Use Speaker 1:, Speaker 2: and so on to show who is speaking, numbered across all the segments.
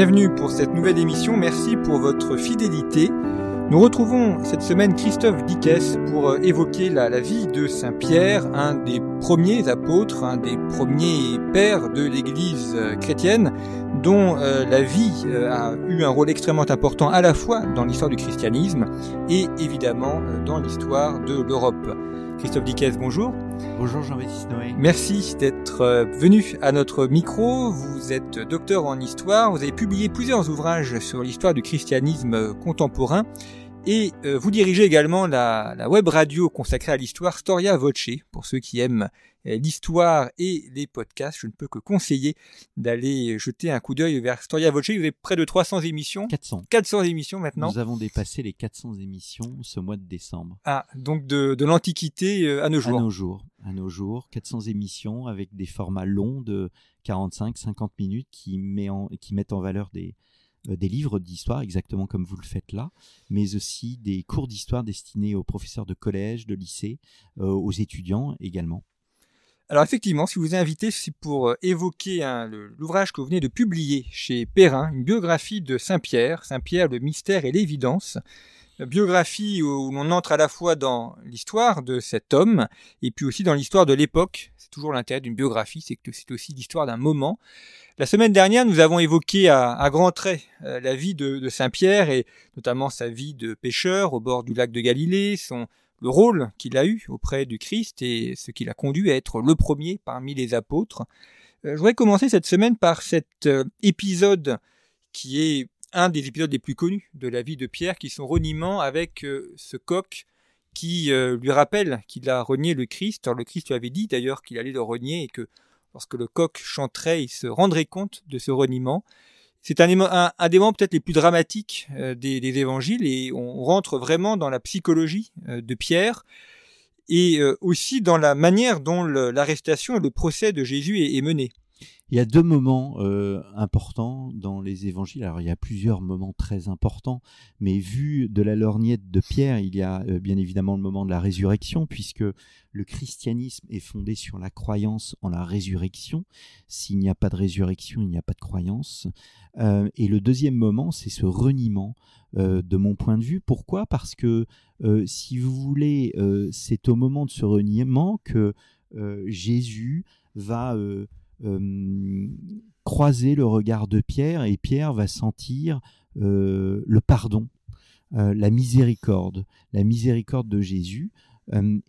Speaker 1: Bienvenue pour cette nouvelle émission, merci pour votre fidélité. Nous retrouvons cette semaine Christophe Dickès pour euh, évoquer la, vie de Saint Pierre, un des premiers apôtres, un des premiers pères de l'Église euh, chrétienne, dont euh, la vie a eu un rôle extrêmement important à la fois dans l'histoire du christianisme et évidemment dans l'histoire de l'Europe. Christophe Dickès, bonjour.
Speaker 2: Bonjour Jean-Baptiste Noé.
Speaker 1: Merci d'être euh, venu à notre micro. Vous êtes docteur en histoire, vous avez publié plusieurs ouvrages sur l'histoire du christianisme contemporain et euh, vous dirigez également la, la web radio consacrée à l'histoire Storia Voce. Pour ceux qui aiment euh, l'histoire et les podcasts, je ne peux que conseiller d'aller jeter un coup d'œil vers Storia Voce. Vous avez près de 300 émissions,
Speaker 2: 400.
Speaker 1: 400 émissions maintenant.
Speaker 2: Nous avons dépassé les 400 émissions ce mois de décembre.
Speaker 1: Ah, donc de, de l'Antiquité euh, à nos jours.
Speaker 2: À nos jours. À nos jours, 400 émissions avec des formats longs de 45-50 minutes qui, met en, qui mettent en valeur des, des livres d'histoire, exactement comme vous le faites là, mais aussi des cours d'histoire destinés aux professeurs de collège, de lycée, euh, aux étudiants également.
Speaker 1: Alors effectivement, si vous invité, c'est pour euh, évoquer hein, l'ouvrage que vous venez de publier chez Perrin, une biographie de Saint-Pierre, Saint-Pierre, le mystère et l'évidence. Biographie où l'on entre à la fois dans l'histoire de cet homme et puis aussi dans l'histoire de l'époque. C'est toujours l'intérêt d'une biographie, c'est que c'est aussi l'histoire d'un moment. La semaine dernière, nous avons évoqué à, grands traits euh, la vie de, de Saint-Pierre et notamment sa vie de pêcheur au bord du lac de Galilée, son, le rôle qu'il a eu auprès du Christ et ce qui l'a conduit à être le premier parmi les apôtres. Euh, je voudrais commencer cette semaine par cet euh, épisode qui est un des épisodes les plus connus de la vie de Pierre, qui est son reniement avec euh, ce coq qui euh, lui rappelle qu'il a renié le Christ. Alors le Christ lui avait dit d'ailleurs qu'il allait le renier et que lorsque le coq chanterait, il se rendrait compte de ce reniement. C'est un, des moments peut-être les plus dramatiques euh, des, évangiles et on rentre vraiment dans la psychologie de Pierre et aussi dans la manière dont l'arrestation et le procès de Jésus est mené.
Speaker 2: Il y a deux moments euh, importants dans les évangiles. Alors, il y a plusieurs moments très importants, mais vu de la lorgnette de Pierre, il y a euh, bien évidemment le moment de la résurrection, puisque le christianisme est fondé sur la croyance en la résurrection. S'il n'y a pas de résurrection, il n'y a pas de croyance. Euh, et le deuxième moment, c'est ce reniement de mon point de vue. Pourquoi? Parce que, si vous voulez, c'est au moment de ce reniement que Jésus va... euh, croiser le regard de Pierre et Pierre va sentir euh, le pardon, euh, la miséricorde, la miséricorde de Jésus.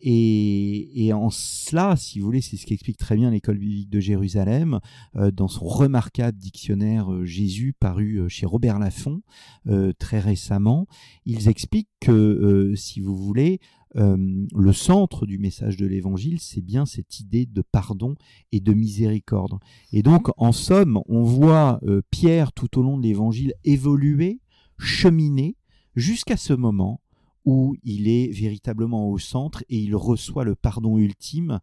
Speaker 2: Et, en cela, si vous voulez, c'est ce qu'explique très bien l'école biblique de Jérusalem dans son remarquable dictionnaire Jésus paru chez Robert Laffont très récemment. Ils expliquent que, si vous voulez, euh, le centre du message de l'Évangile, c'est bien cette idée de pardon et de miséricorde. Et donc, en somme, on voit euh, Pierre tout au long de l'Évangile évoluer, cheminer, jusqu'à ce moment où il est véritablement au centre et il reçoit le pardon ultime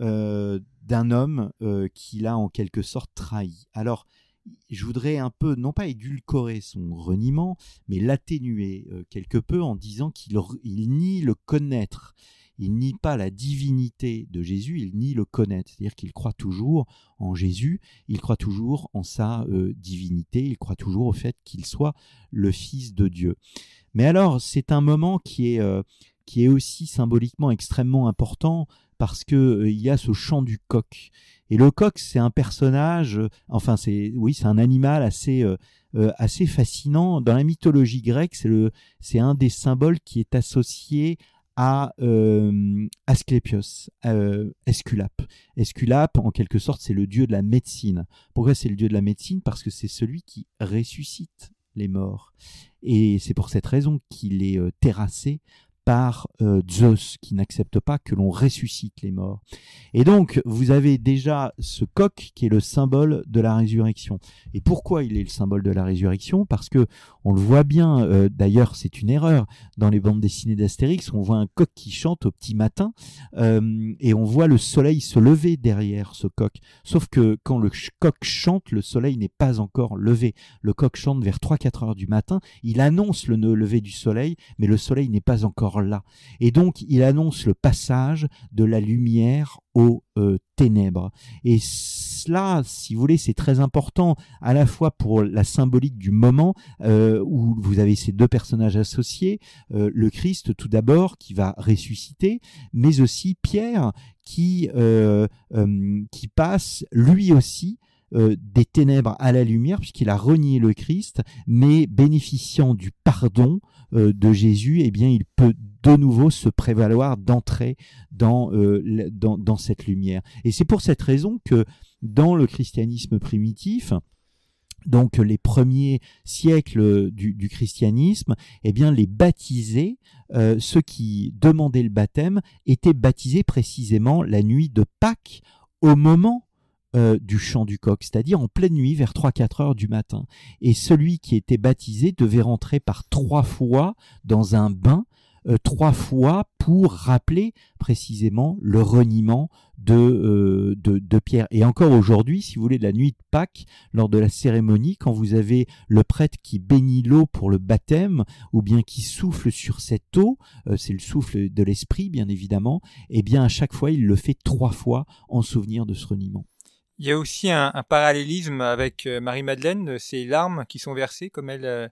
Speaker 2: euh, d'un homme qu'il a en quelque sorte trahi. Alors, je voudrais un peu, non pas édulcorer son reniement, mais l'atténuer euh, quelque peu en disant qu'il nie le connaître. Il nie pas la divinité de Jésus, il nie le connaître. C'est-à-dire qu'il croit toujours en Jésus, il croit toujours en sa euh, divinité, il croit toujours au fait qu'il soit le Fils de Dieu. Mais alors, c'est un moment qui est, euh, qui est aussi symboliquement extrêmement important parce que euh, il y a ce chant du coq. Et le coq, c'est un personnage, euh, enfin, c'est oui, c'est un animal assez euh, euh, assez fascinant. Dans la mythologie grecque, c'est le, c'est un des symboles qui est associé à euh, Asclépios, Esculape. Esculape, en quelque sorte, c'est le dieu de la médecine. Pourquoi c'est le dieu de la médecine? Parce que c'est celui qui ressuscite les morts. Et c'est pour cette raison qu'il est terrassé par euh, Zeus, qui n'accepte pas que l'on ressuscite les morts. Et donc, vous avez déjà ce coq qui est le symbole de la résurrection. Et pourquoi il est le symbole de la résurrection? Parce que on le voit bien, euh, d'ailleurs c'est une erreur, dans les bandes dessinées d'Astérix, on voit un coq qui chante au petit matin, euh, et on voit le soleil se lever derrière ce coq. Sauf que quand le coq chante, le soleil n'est pas encore levé. Le coq chante vers 3-4 heures du matin, il annonce le lever du soleil, mais le soleil n'est pas encore là. Et donc, il annonce le passage de la lumière aux euh, ténèbres. Et cela, si vous voulez, c'est très important à la fois pour la symbolique du moment euh, où vous avez ces deux personnages associés, euh, le Christ tout d'abord qui va ressusciter, mais aussi Pierre qui, passe lui aussi des ténèbres à la lumière, puisqu'il a renié le Christ, mais bénéficiant du pardon de Jésus, eh bien, il peut de nouveau se prévaloir d'entrer dans, euh, dans, cette lumière. Et c'est pour cette raison que dans le christianisme primitif, donc les premiers siècles du, christianisme, eh bien les baptisés, euh, ceux qui demandaient le baptême, étaient baptisés précisément la nuit de Pâques, au moment euh, du chant du coq, c'est-à-dire en pleine nuit vers 3-4 heures du matin. Et celui qui était baptisé devait rentrer par trois fois dans un bain, euh, trois fois pour rappeler précisément le reniement de, euh, de, de, Pierre. Et encore aujourd'hui, si vous voulez, la nuit de Pâques, lors de la cérémonie, quand vous avez le prêtre qui bénit l'eau pour le baptême, ou bien qui souffle sur cette eau, c'est le souffle de l'esprit, bien évidemment, et eh bien à chaque fois, il le fait trois fois en souvenir de ce reniement.
Speaker 1: Il y a aussi un, parallélisme avec euh, Marie-Madeleine, ces larmes qui sont versées comme elle. Euh,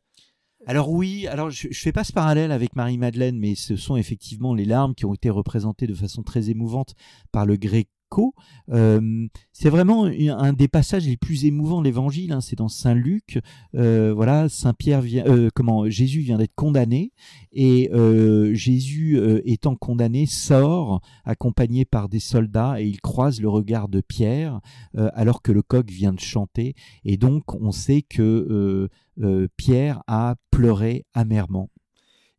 Speaker 2: alors oui, alors je, ne fais pas ce parallèle avec Marie-Madeleine, mais ce sont effectivement les larmes qui ont été représentées de façon très émouvante par le grec euh, c'est vraiment un des passages les plus émouvants de l'Évangile. Hein. c'est dans Saint Luc. Euh, voilà, Saint Pierre vient, euh, comment Jésus vient d'être condamné et Jésus étant condamné sort accompagné par des soldats et il croise le regard de Pierre alors que le coq vient de chanter et donc on sait que Pierre a pleuré amèrement.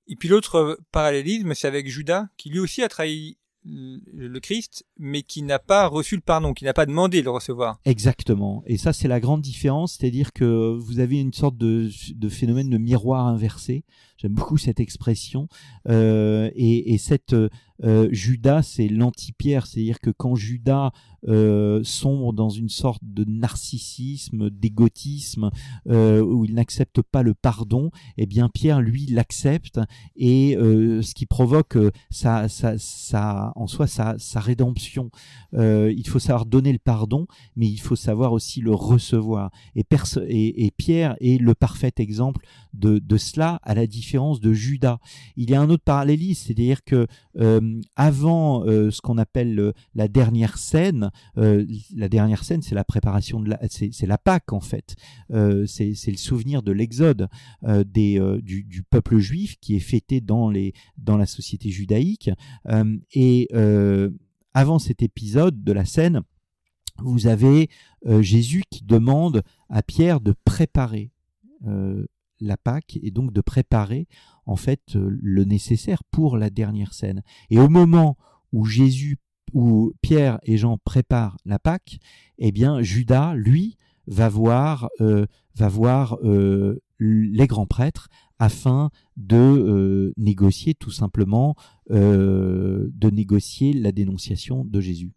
Speaker 1: Et puis l'autre parallélisme, c'est avec Judas, qui lui aussi a trahi le Christ, mais qui n'a pas reçu le pardon, qui n'a pas demandé de le recevoir.
Speaker 2: Exactement. Et ça, c'est la grande différence, c'est-à-dire que vous avez une sorte de, phénomène de miroir inversé. J'aime beaucoup cette expression. Euh, et, cette euh, Judas, c'est l'anti-Pierre, c'est-à-dire que quand Judas euh, sombre dans une sorte de narcissisme, d'égotisme, où il n'accepte pas le pardon, eh bien Pierre, lui, l'accepte, et ce qui provoque en soi sa, rédemption. il faut savoir donner le pardon, mais il faut savoir aussi le recevoir. Et Pierre est le parfait exemple de, cela, à la différence de Judas. Il y a un autre parallélisme, c'est-à-dire que euh, avant euh, ce qu'on appelle euh, la dernière scène, la dernière scène, c'est la préparation de la, c'est la Pâque en fait. c'est le souvenir de l'exode des du, du, peuple juif qui est fêté dans les dans la société judaïque. et avant cet épisode de la scène, vous avez Jésus qui demande à Pierre de préparer la Pâque et donc de préparer en fait euh, le nécessaire pour la dernière scène. Et au moment où Jésus, où Pierre et Jean préparent la Pâque, eh bien Judas, lui, va voir, euh, va voir euh, les grands prêtres afin de négocier tout simplement, de négocier la dénonciation de Jésus.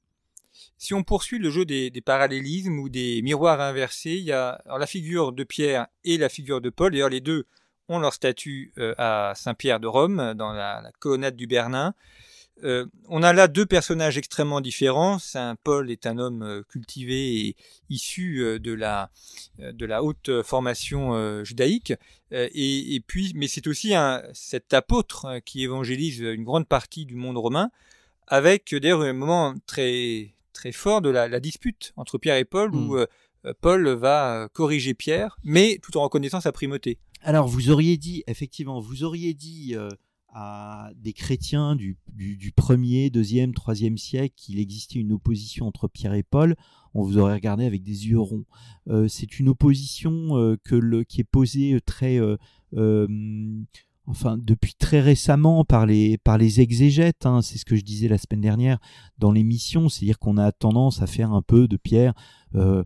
Speaker 1: Si on poursuit le jeu des, parallélismes ou des miroirs inversés, il y a la figure de Pierre et la figure de Paul. D'ailleurs, les deux ont leur statue euh, à Saint-Pierre de Rome, dans la, colonnade du Bernin. Euh, on a là deux personnages extrêmement différents. Saint Paul est un homme euh, cultivé et issu de la, de la haute formation judaïque. Et, puis, mais c'est aussi cet apôtre qui évangélise une grande partie du monde romain, avec d'ailleurs un moment très très fort de la, dispute entre Pierre et Paul, où hmm. euh, Paul va euh, corriger Pierre, mais tout en reconnaissant sa primauté.
Speaker 2: Alors, vous auriez dit, effectivement, vous auriez dit euh, à des chrétiens du, du, premier, deuxième, troisième siècle qu'il existait une opposition entre Pierre et Paul, on vous aurait regardé avec des yeux ronds. c'est une opposition que le, qui est posée très enfin depuis très récemment par les exégètes. Hein, c'est ce que je disais la semaine dernière dans l'émission, c'est-à-dire qu'on a tendance à faire un peu de Pierre. Euh,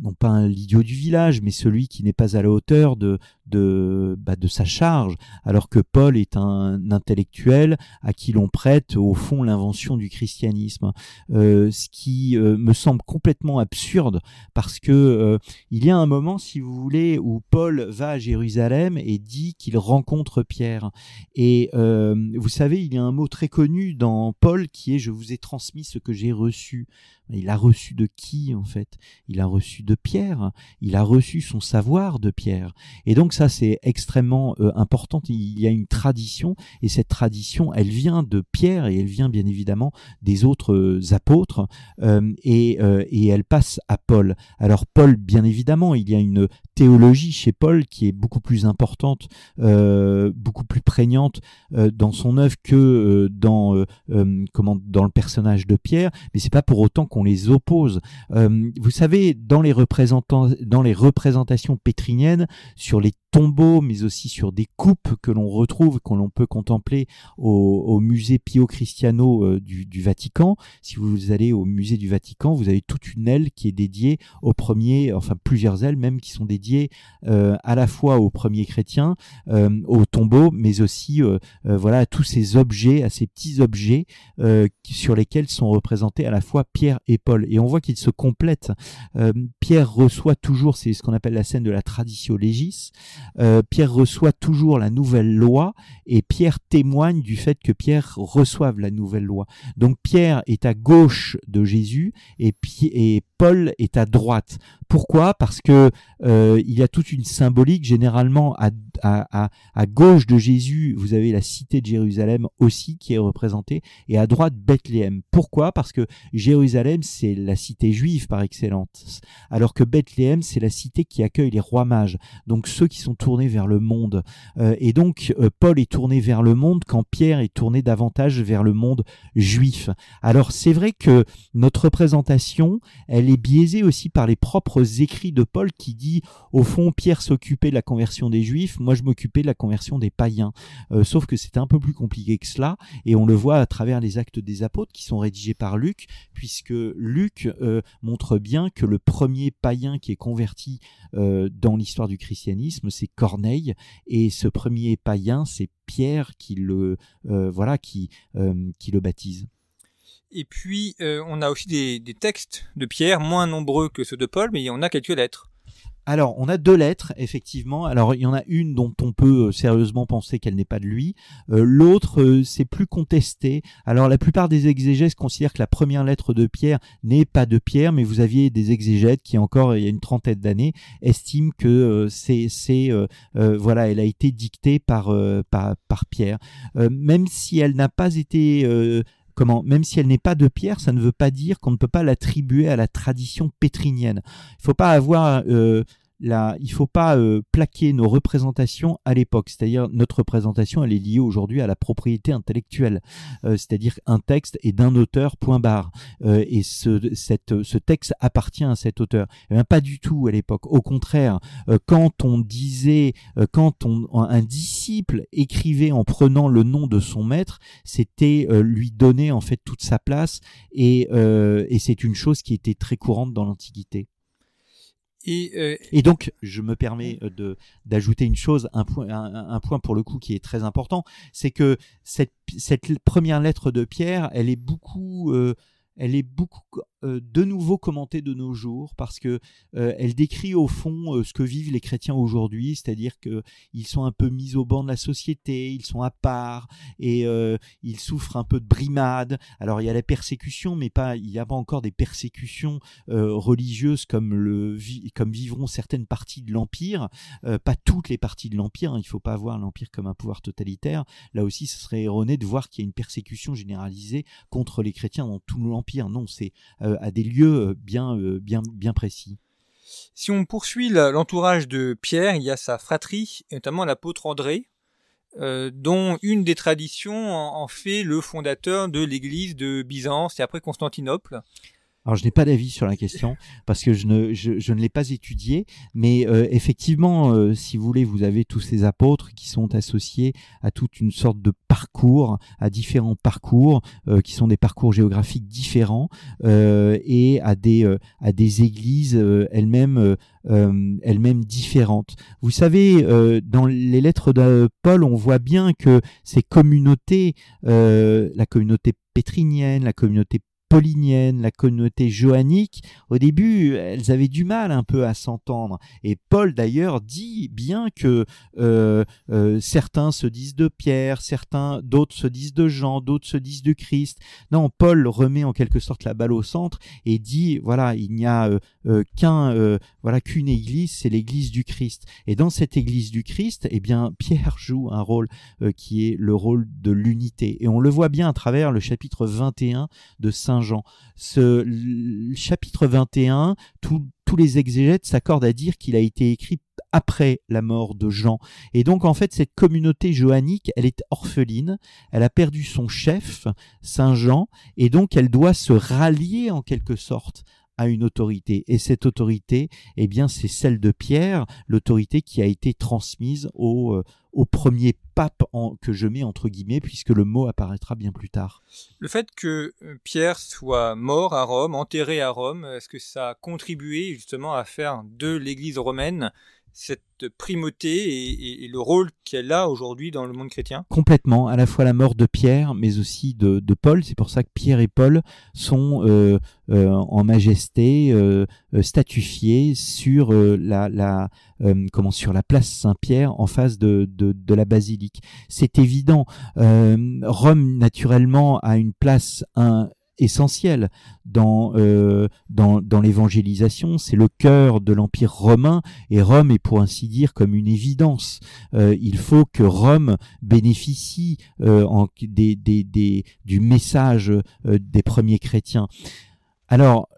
Speaker 2: non pas l'idiot du village, mais celui qui n'est pas à la hauteur de, de, bah, de sa charge, alors que Paul est un intellectuel à qui l'on prête au fond l'invention du christianisme, euh, ce qui euh, me semble complètement absurde parce que euh, il y a un moment, si vous voulez, où Paul va à Jérusalem et dit qu'il rencontre Pierre. Et vous savez, il y a un mot très connu dans Paul qui est je vous ai transmis ce que j'ai reçu. Il a reçu de qui en fait? Il a reçu de Pierre. Il a reçu son savoir de Pierre. Et donc ça c'est extrêmement euh, important. Il y a une tradition et cette tradition, elle vient de Pierre et elle vient bien évidemment des autres euh, apôtres euh, et, et elle passe à Paul. Alors Paul, bien évidemment, il y a une théologie chez Paul qui est beaucoup plus importante, beaucoup plus prégnante dans son œuvre que dans comment dans le personnage de Pierre. Mais c'est pas pour autant qu'on les oppose. vous savez, dans les représentants, dans les représentations pétriniennes sur les tombeaux, mais aussi sur des coupes que l'on retrouve, que l'on peut contempler au, musée Pio Cristiano euh, du, Vatican. Si vous allez au musée du Vatican, vous avez toute une aile qui est dédiée aux premiers, enfin plusieurs ailes même qui sont dédiées euh, à la fois aux premiers chrétiens, euh, aux tombeaux, mais aussi voilà à tous ces objets, à ces petits objets sur lesquels sont représentés à la fois Pierre et Paul. Et on voit qu'ils se complètent. Pierre reçoit toujours, c'est ce qu'on appelle la scène de la traditio legis. Euh, Pierre reçoit toujours la nouvelle loi et Pierre témoigne du fait que Pierre reçoive la nouvelle loi. Donc Pierre est à gauche de Jésus et, Paul est à droite. Pourquoi? Parce que euh, il y a toute une symbolique. Généralement, à, gauche de Jésus, vous avez la cité de Jérusalem aussi qui est représentée, et à droite Bethléem. Pourquoi? Parce que Jérusalem c'est la cité juive par excellence, alors que Bethléem c'est la cité qui accueille les rois mages, donc ceux qui sont tournés vers le monde. Euh, et donc euh, Paul est tourné vers le monde quand Pierre est tourné davantage vers le monde juif. Alors c'est vrai que notre représentation, elle est biaisée aussi par les propres écrits de Paul qui dit au fond Pierre s'occupait de la conversion des juifs, moi je m'occupais de la conversion des païens. Euh, sauf que c'est un peu plus compliqué que cela et on le voit à travers les actes des apôtres qui sont rédigés par Luc puisque Luc montre bien que le premier païen qui est converti dans l'histoire du christianisme c'est Corneille et ce premier païen c'est Pierre qui le voilà qui qui le baptise.
Speaker 1: Et puis, euh, on a aussi des, textes de Pierre, moins nombreux que ceux de Paul, mais on a quelques lettres.
Speaker 2: Alors, on a deux lettres, effectivement. Alors, il y en a une dont on peut euh, sérieusement penser qu'elle n'est pas de lui. Euh, l'autre, c'est plus contesté. Alors, la plupart des exégètes considèrent que la première lettre de Pierre n'est pas de Pierre, mais vous aviez des exégètes qui, encore il y a une trentaine d'années, estiment que c'est, c'est voilà, elle a été dictée par, par, par Pierre. même si elle n'a pas été comment, même si elle n'est pas de pierre, ça ne veut pas dire qu'on ne peut pas l'attribuer à la tradition pétrinienne. Il ne faut pas avoir euh, il faut pas euh, plaquer nos représentations à l'époque. C'est-à-dire notre représentation, elle est liée aujourd'hui à la propriété intellectuelle. Euh, c'est-à-dire un texte est d'un auteur, point barre. Euh, et ce, cette, ce texte appartient à cet auteur. Eh pas du tout à l'époque. Au contraire, quand on disait, quand on, un disciple écrivait en prenant le nom de son maître, c'était lui donner en fait toute sa place. Et, et c'est une chose qui était très courante dans l'Antiquité. Euh, et, donc, je me permets euh, de d'ajouter une chose, un point, un, point pour le coup qui est très important, c'est que cette, cette première lettre de Pierre, elle est beaucoup, euh, elle est beaucoup euh, de nouveau commentée de nos jours parce que euh, elle décrit au fond euh, ce que vivent les chrétiens aujourd'hui, c'est-à-dire que ils sont un peu mis au banc de la société, ils sont à part et ils souffrent un peu de brimade. Alors il y a la persécution, mais pas il n'y a pas encore des persécutions religieuses comme vivront certaines parties de l'empire, pas toutes les parties de l'empire. Hein, il faut pas voir l'empire comme un pouvoir totalitaire. Là aussi, ce serait erroné de voir qu'il y a une persécution généralisée contre les chrétiens dans tout l'empire. Non, c'est à des lieux euh, bien, euh, bien, bien précis.
Speaker 1: Si on poursuit l'entourage de Pierre, il y a sa fratrie, notamment l'apôtre André, dont une des traditions en, fait le fondateur de l'église de Byzance et après Constantinople.
Speaker 2: Alors je n'ai pas d'avis sur la question parce que je ne, je, je ne l'ai pas étudié, mais euh, effectivement, euh, si vous voulez, vous avez tous ces apôtres qui sont associés à toute une sorte de parcours, à différents parcours, euh, qui sont des parcours géographiques différents et à des, à des églises elles-mêmes elles-mêmes différentes. Vous savez, dans les lettres de Paul, on voit bien que ces communautés, la communauté pétrinienne, la communauté paulinienne, la communauté joannique, au début, elles avaient du mal un peu à s'entendre. Et Paul d'ailleurs dit bien que euh, euh, certains se disent de Pierre, certains, d'autres se disent de Jean, d'autres se disent de Christ. Non, Paul remet en quelque sorte la balle au centre et dit voilà, il n'y a euh, qu'un, voilà, qu'une église, c'est l'église du Christ. Et dans cette église du Christ, eh bien, Pierre joue un rôle qui est le rôle de l'unité. Et on le voit bien à travers le chapitre 21 de Saint Jean. Ce chapitre 21, tous les exégètes s'accordent à dire qu'il a été écrit après la mort de Jean. Et donc en fait cette communauté joannique, elle est orpheline, elle a perdu son chef, Saint Jean, et donc elle doit se rallier en quelque sorte à une autorité. Et cette autorité, eh bien, c'est celle de Pierre, l'autorité qui a été transmise au, euh, premier pape que je mets entre guillemets, puisque le mot apparaîtra bien plus tard.
Speaker 1: Le fait que euh, Pierre soit mort à Rome, enterré à Rome, est-ce que ça a contribué justement à faire de l'Église romaine cette primauté et, le rôle qu'elle a aujourd'hui dans le monde chrétien?
Speaker 2: Complètement, à la fois la mort de Pierre, mais aussi de, Paul. C'est pour ça que Pierre et Paul sont euh, euh, en majesté euh, statufiés sur la, la comment sur la place Saint-Pierre en face de, de, de la basilique. C'est évident. Rome naturellement a une place un, essentiel dans, euh, dans, dans l'évangélisation, c'est le cœur de l'Empire romain, et Rome est pour ainsi dire comme une évidence. Euh, il faut que Rome bénéficie euh, des, des, des, du message des premiers chrétiens. Alors,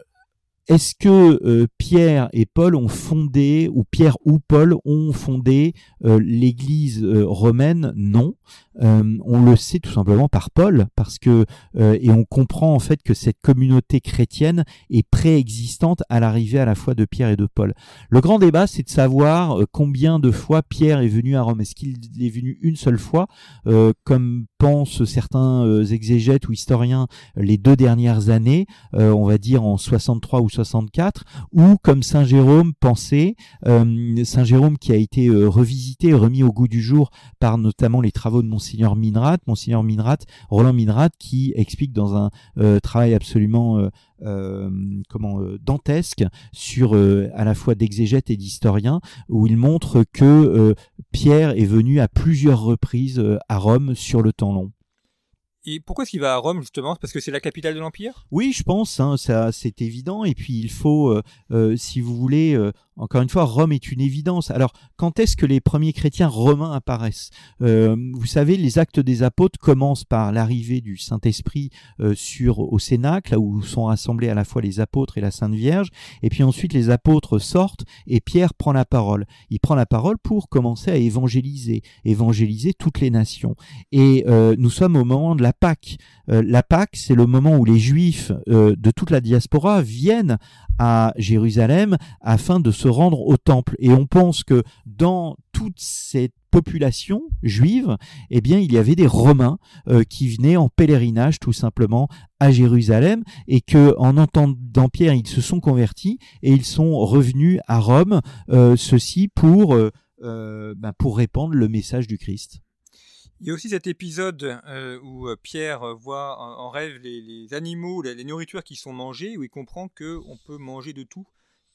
Speaker 2: est-ce que euh, Pierre et Paul ont fondé, ou Pierre ou Paul ont fondé euh, l'Église euh, romaine? Non. on le sait tout simplement par Paul, parce que et on comprend en fait que cette communauté chrétienne est préexistante à l'arrivée à la fois de Pierre et de Paul. Le grand débat, c'est de savoir combien de fois Pierre est venu à Rome. Est-ce qu'il est venu une seule fois, comme pensent certains exégètes ou historiens, les deux dernières années, on va dire en 63 ou 64, ou comme Saint Jérôme pensait, euh, Saint Jérôme qui a été euh, revisité, remis au goût du jour par notamment les travaux de Monseigneur Minrat, Monseigneur Minrat, Roland Minrat, qui explique dans un euh, travail absolument comment dantesque sur à la fois d'exégète et d'historien où il montre que Pierre est venu à plusieurs reprises à Rome sur le temps long.
Speaker 1: Et pourquoi est-ce qu'il va à Rome justement? Parce que c'est la capitale de l'Empire?
Speaker 2: Oui, je pense, hein, ça c'est évident. Et puis il faut, euh, euh, si vous voulez, euh, encore une fois, Rome est une évidence. Alors, quand est-ce que les premiers chrétiens romains apparaissent? Vous savez, les actes des apôtres commencent par l'arrivée du Saint-Esprit sur au Cénacle, là où sont rassemblés à la fois les apôtres et la Sainte Vierge. Et puis ensuite, les apôtres sortent et Pierre prend la parole. Il prend la parole pour commencer à évangéliser, évangéliser toutes les nations. Et nous sommes au moment de la Pâque. Euh, la Pâque, c'est le moment où les Juifs euh, de toute la diaspora viennent à Jérusalem afin de se rendre au temple. Et on pense que dans toute cette population juive, eh bien, il y avait des Romains euh, qui venaient en pèlerinage tout simplement à Jérusalem et que, en entendant Pierre, ils se sont convertis et ils sont revenus à Rome, ceci pour ben, pour répandre le message du Christ.
Speaker 1: Il y a aussi cet épisode euh, où euh, Pierre voit en, rêve les, animaux, les, nourritures qui sont mangées, où il comprend qu'on peut manger de tout,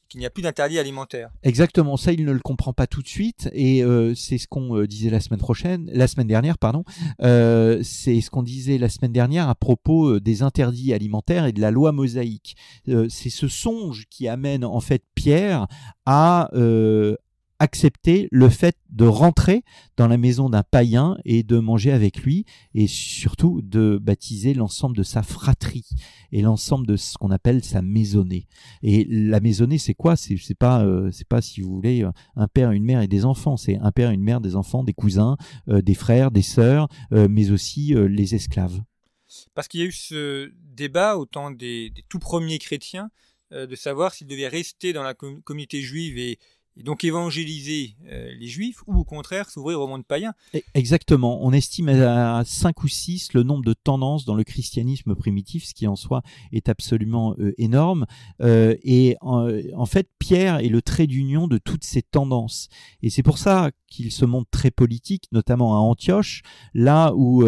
Speaker 1: qu'il n'y a plus d'interdit alimentaire.
Speaker 2: Exactement, ça il ne le comprend pas tout de suite, et euh, c'est ce qu'on disait la semaine prochaine, la semaine dernière, pardon. c'est ce qu'on disait la semaine dernière à propos des interdits alimentaires et de la loi mosaïque. c'est ce songe qui amène en fait Pierre à accepter le fait de rentrer dans la maison d'un païen et de manger avec lui et surtout de baptiser l'ensemble de sa fratrie et l'ensemble de ce qu'on appelle sa maisonnée. Et la maisonnée, c'est quoi? C'est pas euh, c'est pas si vous voulez un père, une mère et des enfants. C'est un père, une mère, des enfants, des cousins, euh, des frères, des sœurs, euh, mais aussi les esclaves.
Speaker 1: parce qu'il y a eu ce débat au temps des, tout premiers chrétiens de savoir s'ils devaient rester dans la communauté juive et, et donc évangéliser euh, les juifs ou au contraire s'ouvrir au monde païen.
Speaker 2: Exactement. On estime à 5 ou 6 le nombre de tendances dans le christianisme primitif, ce qui en soi est absolument euh, énorme. Euh, et en, fait, Pierre est le trait d'union de toutes ces tendances. Et c'est pour ça qu'il se montre très politique, notamment à Antioche, là où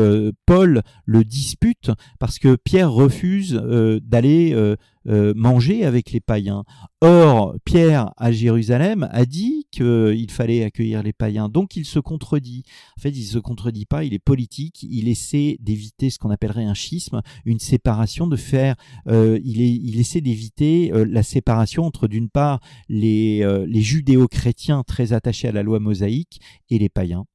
Speaker 2: Paul le dispute, parce que Pierre refuse d'aller euh, manger avec les païens. Or, Pierre à Jérusalem a dit qu'il fallait accueillir les païens, donc il se contredit. En fait, il se contredit pas, il est politique, il essaie d'éviter ce qu'on appellerait un schisme, une séparation, de faire, euh, il essaie d'éviter euh, la séparation entre d'une part les, les judéo-chrétiens très attachés à la loi mosaïque et les païens.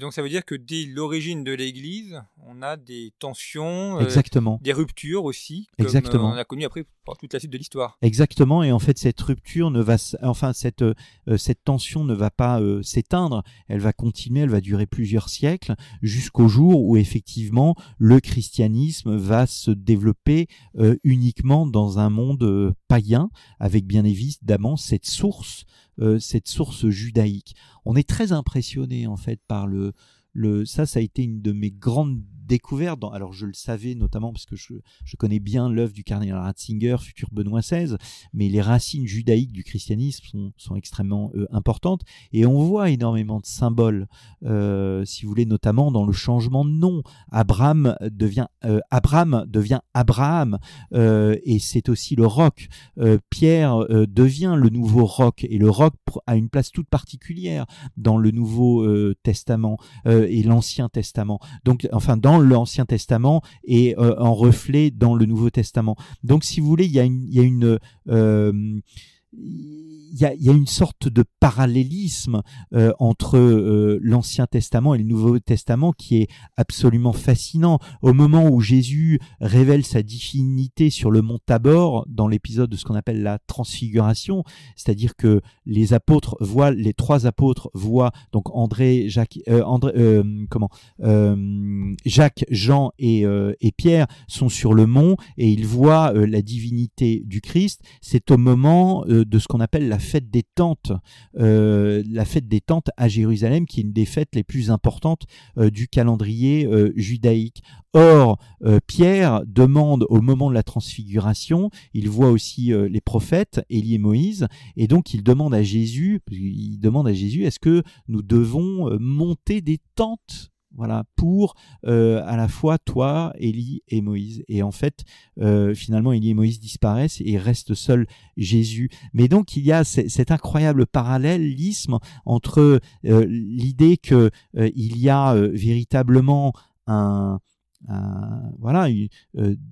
Speaker 1: Donc ça veut dire que dès l'origine de l'Église, on a des tensions,
Speaker 2: euh,
Speaker 1: des ruptures aussi, comme Exactement. on a connu après toute la suite de l'histoire.
Speaker 2: Exactement, et en fait cette rupture ne va, enfin cette euh, cette tension ne va pas euh, s'éteindre, elle va continuer, elle va durer plusieurs siècles jusqu'au jour où effectivement le christianisme va se développer uniquement dans un monde païen, avec bien évidemment cette source euh, cette source judaïque. On est très impressionné en fait par le, le ça ça a été une de mes grandes découvert, dans, alors je le savais notamment parce que je, je connais bien l'œuvre du cardinal Ratzinger, futur Benoît XVI, mais les racines judaïques du christianisme sont, sont extrêmement euh, importantes et on voit énormément de symboles, euh, si vous voulez, notamment dans le changement de nom. Abraham devient euh, Abraham devient Abraham et c'est aussi le roc. Pierre devient le nouveau roc et le roc a une place toute particulière dans le Nouveau Testament et l'Ancien Testament. Donc, enfin, dans l'Ancien Testament et euh, en reflet dans le Nouveau Testament. Donc, si vous voulez, il y a une, euh, y, a, y a, une sorte de parallélisme euh, entre euh, l'Ancien Testament et le Nouveau Testament qui est absolument fascinant. Au moment où Jésus révèle sa divinité sur le mont Tabor, dans l'épisode de ce qu'on appelle la transfiguration, c'est-à-dire que les apôtres voient, les trois apôtres voient, donc André, Jacques, euh, André, comment, Jacques, Jean et, et Pierre sont sur le mont et ils voient la divinité du Christ. C'est au moment de ce qu'on appelle la fête des tentes, euh, la fête des tentes à Jérusalem, qui est une des fêtes les plus importantes euh, du calendrier euh, judaïque. Or, Pierre demande au moment de la transfiguration, il voit aussi les prophètes, Élie et Moïse, et donc il demande à Jésus, il demande à Jésus, est-ce que nous devons monter des tentes? Voilà, pour euh, à la fois toi, Élie et Moïse. Et en fait, euh, finalement, Élie et Moïse disparaissent et reste seul Jésus. Mais donc, il y a cet incroyable parallélisme entre euh, l'idée que il y a véritablement un, voilà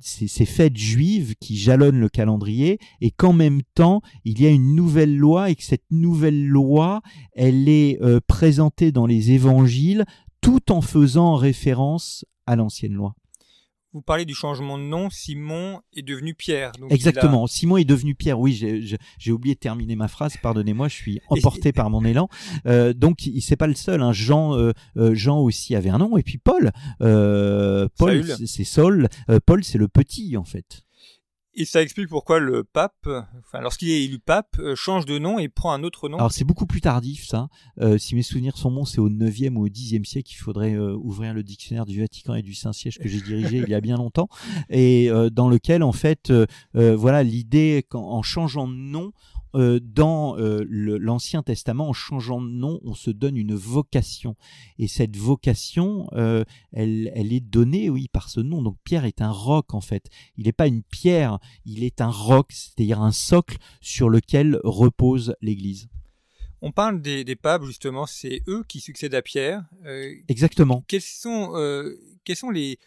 Speaker 2: ces, ces, fêtes juives qui jalonnent le calendrier et qu'en même temps il y a une nouvelle loi et que cette nouvelle loi elle est présentée dans les évangiles tout en faisant référence à l'ancienne loi.
Speaker 1: Vous parlez du changement de nom, Simon est devenu Pierre.
Speaker 2: Exactement, Simon est devenu Pierre. Oui, j'ai oublié de terminer ma phrase, pardonnez-moi, je suis emporté par mon élan. Euh, donc, il c'est pas le seul. Hein. Jean, euh, euh, Jean aussi avait un nom, et puis Paul. Paul, c'est Saul. Paul, c'est le petit, en fait.
Speaker 1: Et ça explique pourquoi le pape, enfin, lorsqu'il est élu pape, euh, change de nom et prend un autre nom.
Speaker 2: Alors c'est beaucoup plus tardif ça. Euh, si mes souvenirs sont bons, c'est au 9e ou au 10e siècle qu'il faudrait euh, ouvrir le dictionnaire du Vatican et du Saint-Siège que j'ai dirigé il y a bien longtemps et dans lequel en fait voilà l'idée qu'en changeant de nom euh, dans euh, l'Ancien Testament, en changeant de nom, on se donne une vocation. Et cette vocation, euh, elle, elle est donnée, oui, par ce nom. Donc Pierre est un roc, en fait. Il n'est pas une pierre, il est un roc, c'est-à-dire un socle sur lequel repose l'Église.
Speaker 1: On parle des, des papes, justement, c'est eux qui succèdent à Pierre.
Speaker 2: Exactement.
Speaker 1: Quels sont, quels sont les,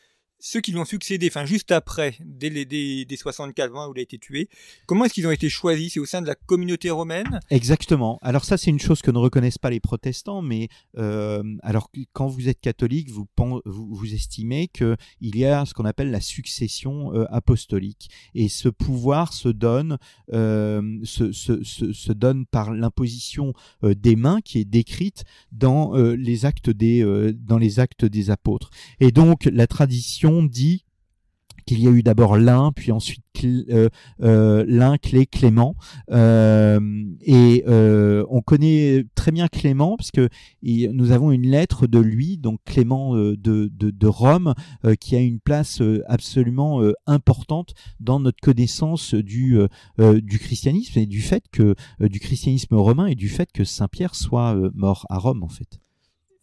Speaker 1: ceux qui lui ont succédé, enfin juste après, dès les dès, 64 ans où il a été tué, comment est-ce qu'ils ont été choisis? C'est au sein de la communauté romaine?
Speaker 2: Exactement. Alors ça, c'est une chose que ne reconnaissent pas les protestants, mais euh, alors quand vous êtes catholique, vous, vous, vous estimez qu'il y a ce qu'on appelle la succession euh, apostolique, et ce pouvoir se donne, euh, se, se, se, donne par l'imposition euh, des mains qui est décrite dans les actes des dans les actes des apôtres. Et donc la tradition dit qu'il y a eu d'abord l'un, puis ensuite euh, euh, l'un, Clé, Clément. Euh, et on connaît très bien Clément, parce que nous avons une lettre de lui, donc Clément de, Rome, qui a une place absolument importante dans notre connaissance du christianisme et du fait que du christianisme romain et du fait que Saint Pierre soit mort à Rome en fait.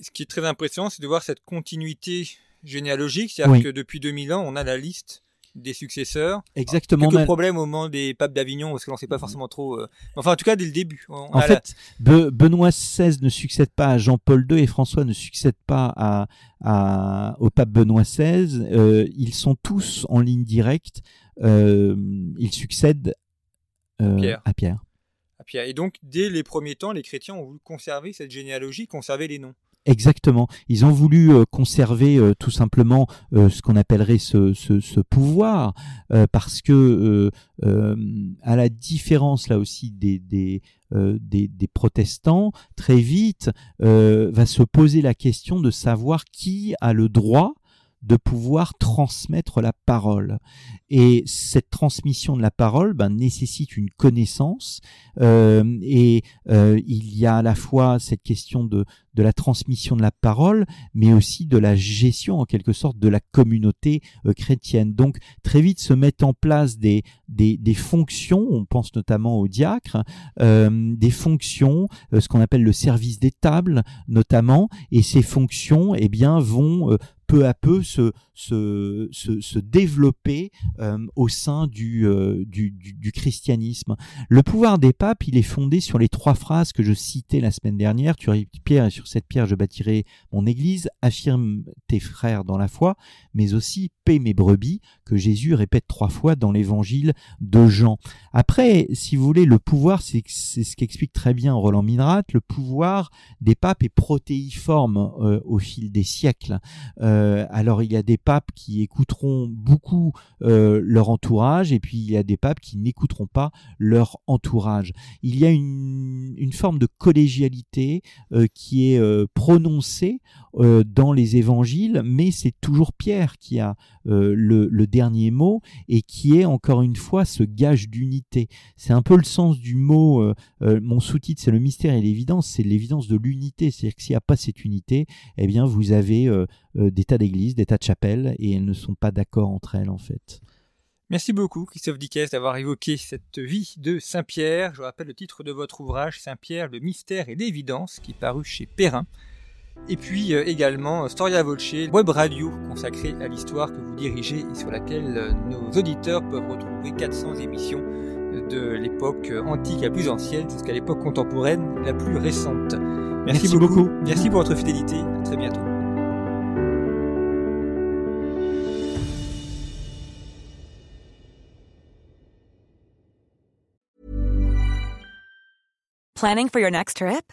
Speaker 1: Ce qui est très impressionnant, c'est de voir cette continuité généalogique, c'est-à-dire que depuis 2000 ans, on a la liste des successeurs.
Speaker 2: Exactement.
Speaker 1: Quelques problèmes au moment des papes d'Avignon, parce que l'on ne sait pas forcément trop. Euh, enfin, en tout cas, dès le début.
Speaker 2: en fait, Benoît XVI ne succède pas à Jean-Paul II et François ne succède pas à, au pape Benoît XVI. Euh, ils sont tous en ligne directe. Euh, ils succèdent Pierre. à Pierre.
Speaker 1: À Pierre. Et donc, dès les premiers temps, les chrétiens ont voulu conserver cette généalogie, conserver les noms.
Speaker 2: Exactement. Ils ont voulu euh, conserver euh, tout simplement euh, ce qu'on appellerait ce, ce, pouvoir, parce que à la différence là aussi des, des, des, des protestants, très vite va se poser la question de savoir qui a le droit de pouvoir transmettre la parole. Et cette transmission de la parole ben, nécessite une connaissance euh, et euh, il y a à la fois cette question de, de la transmission de la parole, mais aussi de la gestion en quelque sorte de la communauté euh, chrétienne. Donc très vite se mettent en place des, des, des fonctions, on pense notamment au diacre, des fonctions, ce qu'on appelle le service des tables notamment, et ces fonctions eh bien, vont peu à peu se, se, se, se développer euh, au sein du, euh, du, du, du, christianisme. Le pouvoir des papes, il est fondé sur les trois phrases que je citais la semaine dernière. Tu pierre et sur cette pierre je bâtirai mon église. Affirme tes frères dans la foi, mais aussi paie mes brebis, que Jésus répète trois fois dans l'évangile de Jean. Après, si vous voulez, le pouvoir, c'est ce qu'explique très bien Roland Minrat, le pouvoir des papes est protéiforme euh, au fil des siècles. Alors il y a des papes qui écouteront beaucoup euh, leur entourage et puis il y a des papes qui n'écouteront pas leur entourage. Il y a une, une forme de collégialité euh, qui est prononcée dans les évangiles, mais c'est toujours Pierre qui a le, le, dernier mot et qui est encore une fois ce gage d'unité. C'est un peu le sens du mot, mon sous-titre c'est le mystère et l'évidence, c'est l'évidence de l'unité. C'est-à-dire que s'il n'y a pas cette unité, eh bien vous avez euh, des tas d'églises, des tas de chapelles, et elles ne sont pas d'accord entre elles en fait.
Speaker 1: Merci beaucoup Christophe Dickès d'avoir évoqué cette vie de Saint-Pierre. Je rappelle le titre de votre ouvrage Saint-Pierre, le mystère et l'évidence qui est paru chez Perrin. Et puis euh, également Storia Voce, web radio consacrée à l'histoire que vous dirigez et sur laquelle euh, nos auditeurs peuvent retrouver 400 émissions de l'époque antique la plus ancienne jusqu'à l'époque contemporaine la plus récente. Merci, beaucoup. Merci pour votre fidélité. À très bientôt.
Speaker 3: Planning for your next trip?